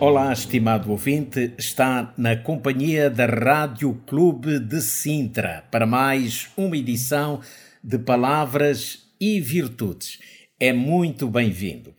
Olá, estimado ouvinte, está na companhia da Rádio Clube de Sintra para mais uma edição de Palavras e Virtudes. É muito bem-vindo.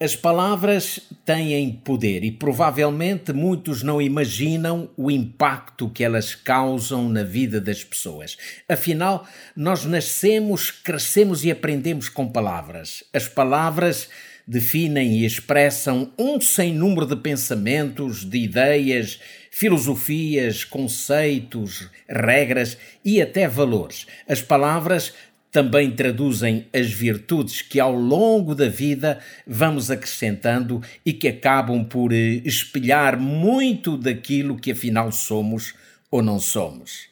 As palavras têm poder e provavelmente muitos não imaginam o impacto que elas causam na vida das pessoas. Afinal, nós nascemos, crescemos e aprendemos com palavras. As palavras definem e expressam um sem número de pensamentos, de ideias, filosofias, conceitos, regras e até valores. As palavras também traduzem as virtudes que ao longo da vida vamos acrescentando e que acabam por eh, espelhar muito daquilo que afinal somos ou não somos.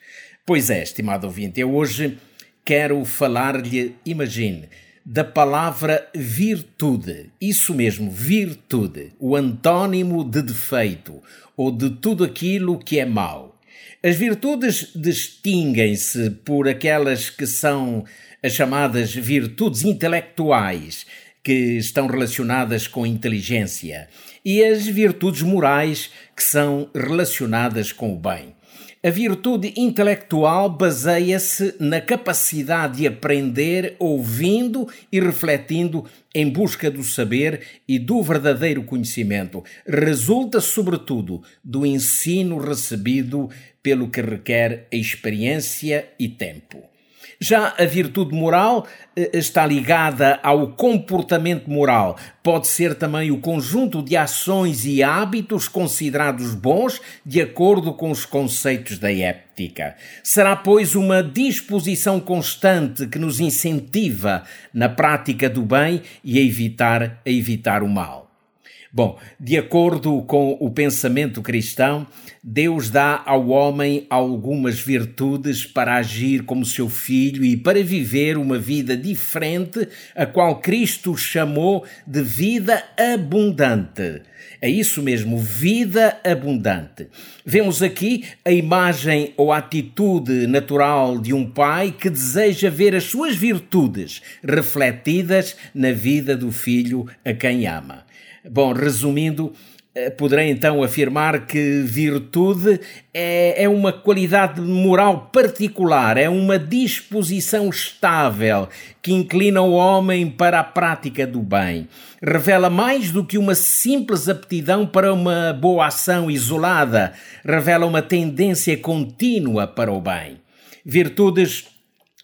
Pois é, estimado ouvinte, eu hoje quero falar-lhe, imagine, da palavra virtude. Isso mesmo, virtude, o antônimo de defeito ou de tudo aquilo que é mau. As virtudes distinguem-se por aquelas que são as chamadas virtudes intelectuais, que estão relacionadas com inteligência, e as virtudes morais, que são relacionadas com o bem. A virtude intelectual baseia-se na capacidade de aprender ouvindo e refletindo em busca do saber e do verdadeiro conhecimento. Resulta, sobretudo, do ensino recebido pelo que requer experiência e tempo. Já a virtude moral eh, está ligada ao comportamento moral. Pode ser também o conjunto de ações e hábitos considerados bons de acordo com os conceitos da ética. Será, pois, uma disposição constante que nos incentiva na prática do bem e a evitar, a evitar o mal. Bom, de acordo com o pensamento cristão, Deus dá ao homem algumas virtudes para agir como seu filho e para viver uma vida diferente, a qual Cristo chamou de vida abundante. É isso mesmo, vida abundante. Vemos aqui a imagem ou atitude natural de um pai que deseja ver as suas virtudes refletidas na vida do filho a quem ama. Bom, resumindo, eh, poderei então afirmar que virtude é, é, uma qualidade moral particular, é uma disposição estável que inclina o homem para a prática do bem. Revela mais do que uma simples aptidão para uma boa ação isolada, revela uma tendência contínua para o bem. Virtudes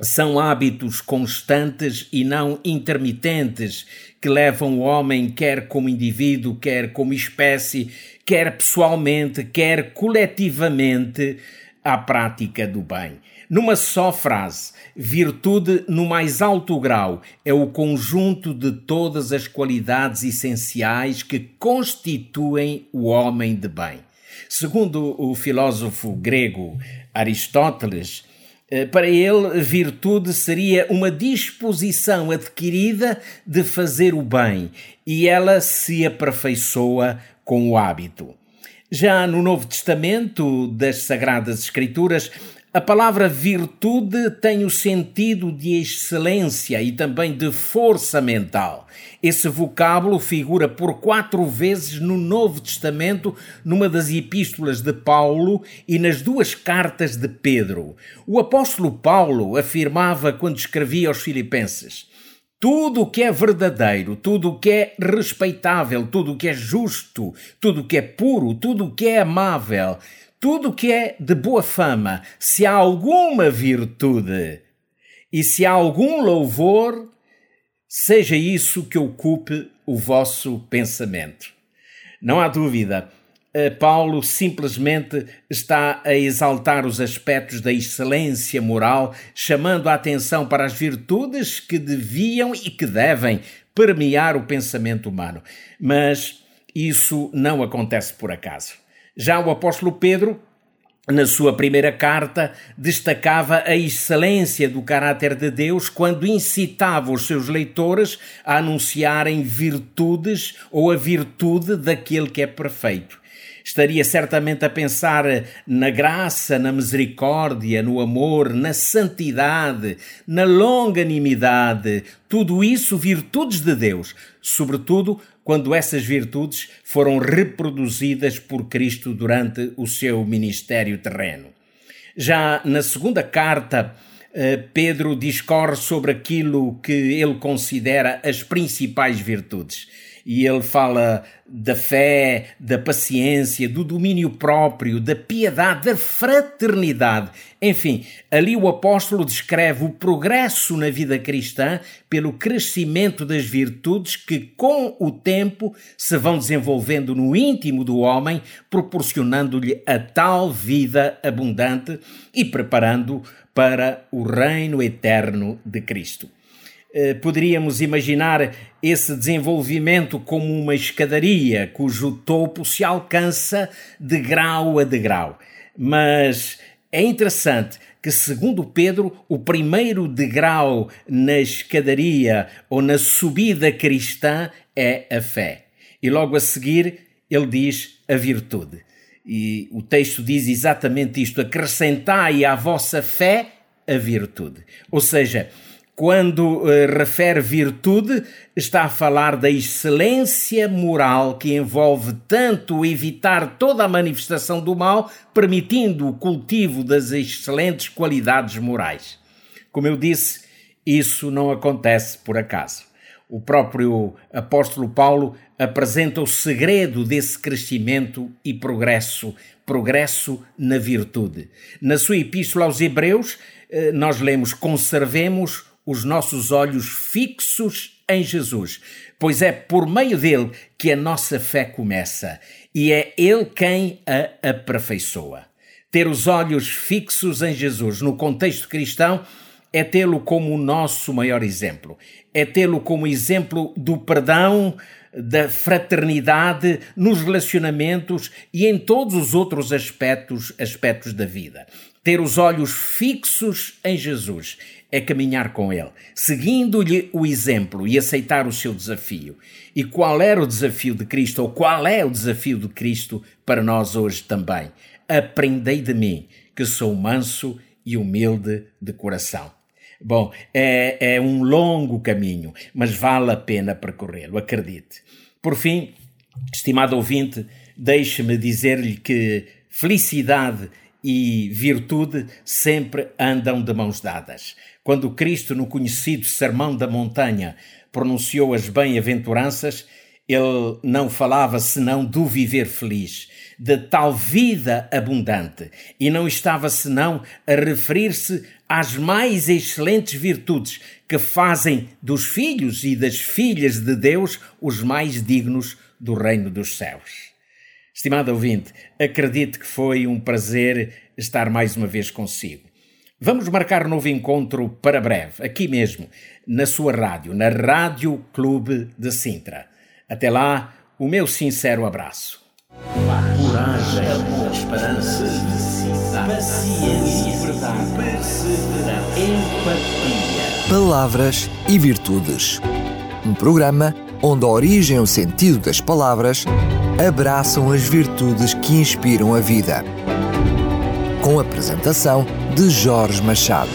são hábitos constantes e não intermitentes que levam o homem, quer como indivíduo, quer como espécie, quer pessoalmente, quer coletivamente, à prática do bem. Numa só frase, virtude no mais alto grau é o conjunto de todas as qualidades essenciais que constituem o homem de bem. Segundo o filósofo grego Aristóteles, para ele, virtude seria uma disposição adquirida de fazer o bem e ela se aperfeiçoa com o hábito. Já no Novo Testamento das Sagradas Escrituras, a palavra virtude tem o sentido de excelência e também de força mental. Esse vocábulo figura por quatro vezes no Novo Testamento, numa das epístolas de Paulo e nas duas cartas de Pedro. O apóstolo Paulo afirmava quando escrevia aos Filipenses: tudo o que é verdadeiro, tudo o que é respeitável, tudo o que é justo, tudo o que é puro, tudo o que é amável, tudo o que é de boa fama, se há alguma virtude e se há algum louvor, seja isso que ocupe o vosso pensamento. Não há dúvida, eh, Paulo simplesmente está a exaltar os aspectos da excelência moral, chamando a atenção para as virtudes que deviam e que devem permear o pensamento humano. Mas isso não acontece por acaso. Já o apóstolo Pedro na sua primeira carta, destacava a excelência do caráter de Deus quando incitava os seus leitores a anunciarem virtudes ou a virtude daquele que é perfeito estaria certamente a pensar na graça, na misericórdia, no amor, na santidade, na longanimidade, tudo isso virtudes de Deus, sobretudo quando essas virtudes foram reproduzidas por Cristo durante o seu ministério terreno. Já na segunda carta, eh, Pedro discorre sobre aquilo que ele considera as principais virtudes e ele fala da fé, da paciência, do domínio próprio, da piedade, da fraternidade. Enfim, ali o apóstolo descreve o progresso na vida cristã pelo crescimento das virtudes que, com o tempo, se vão desenvolvendo no íntimo do homem, proporcionando-lhe a tal vida abundante e preparando para o reino eterno de Cristo. Eh, poderíamos imaginar esse desenvolvimento como uma escadaria cujo topo se alcança de grau a degrau. Mas é interessante que, segundo Pedro, o primeiro degrau na escadaria ou na subida cristã é a fé. E logo a seguir ele diz a virtude. E o texto diz exatamente isto: acrescentai à vossa fé a virtude. Ou seja, quando uh, refere virtude, está a falar da excelência moral que envolve tanto evitar toda a manifestação do mal, permitindo o cultivo das excelentes qualidades morais. Como eu disse, isso não acontece por acaso. O próprio apóstolo Paulo apresenta o segredo desse crescimento e progresso, progresso na virtude. Na sua epístola aos Hebreus, eh, nós lemos: conservemos os nossos olhos fixos em Jesus, pois é por meio dele que a nossa fé começa e é ele quem a aperfeiçoa. Ter os olhos fixos em Jesus no contexto cristão é tê-lo como o nosso maior exemplo, é tê-lo como exemplo do perdão, da fraternidade nos relacionamentos e em todos os outros aspectos, aspectos da vida. Ter os olhos fixos em Jesus é caminhar com Ele, seguindo-lhe o exemplo e aceitar o seu desafio. E qual era o desafio de Cristo, ou qual é o desafio de Cristo para nós hoje também? Aprendei de mim, que sou manso e humilde de coração. Bom, é, é um longo caminho, mas vale a pena percorrê-lo, acredite. Por fim, estimado ouvinte, deixe-me dizer-lhe que felicidade e virtude sempre andam de mãos dadas. Quando Cristo, no conhecido Sermão da Montanha, pronunciou as bem-aventuranças, ele não falava senão do viver feliz, de tal vida abundante, e não estava senão a referir-se às mais excelentes virtudes que fazem dos filhos e das filhas de Deus os mais dignos do reino dos céus. Estimado ouvinte, acredito que foi um prazer estar mais uma vez consigo. Vamos marcar um novo encontro para breve, aqui mesmo, na sua rádio, na Rádio Clube de Sintra. Até lá, o meu sincero abraço. Coragem, esperança, paciência, verdade, perseverança, empatia. Palavras e virtudes. Um programa onde a origem e o sentido das palavras abraçam as virtudes que inspiram a vida. Com a apresentação de Jorge Machado.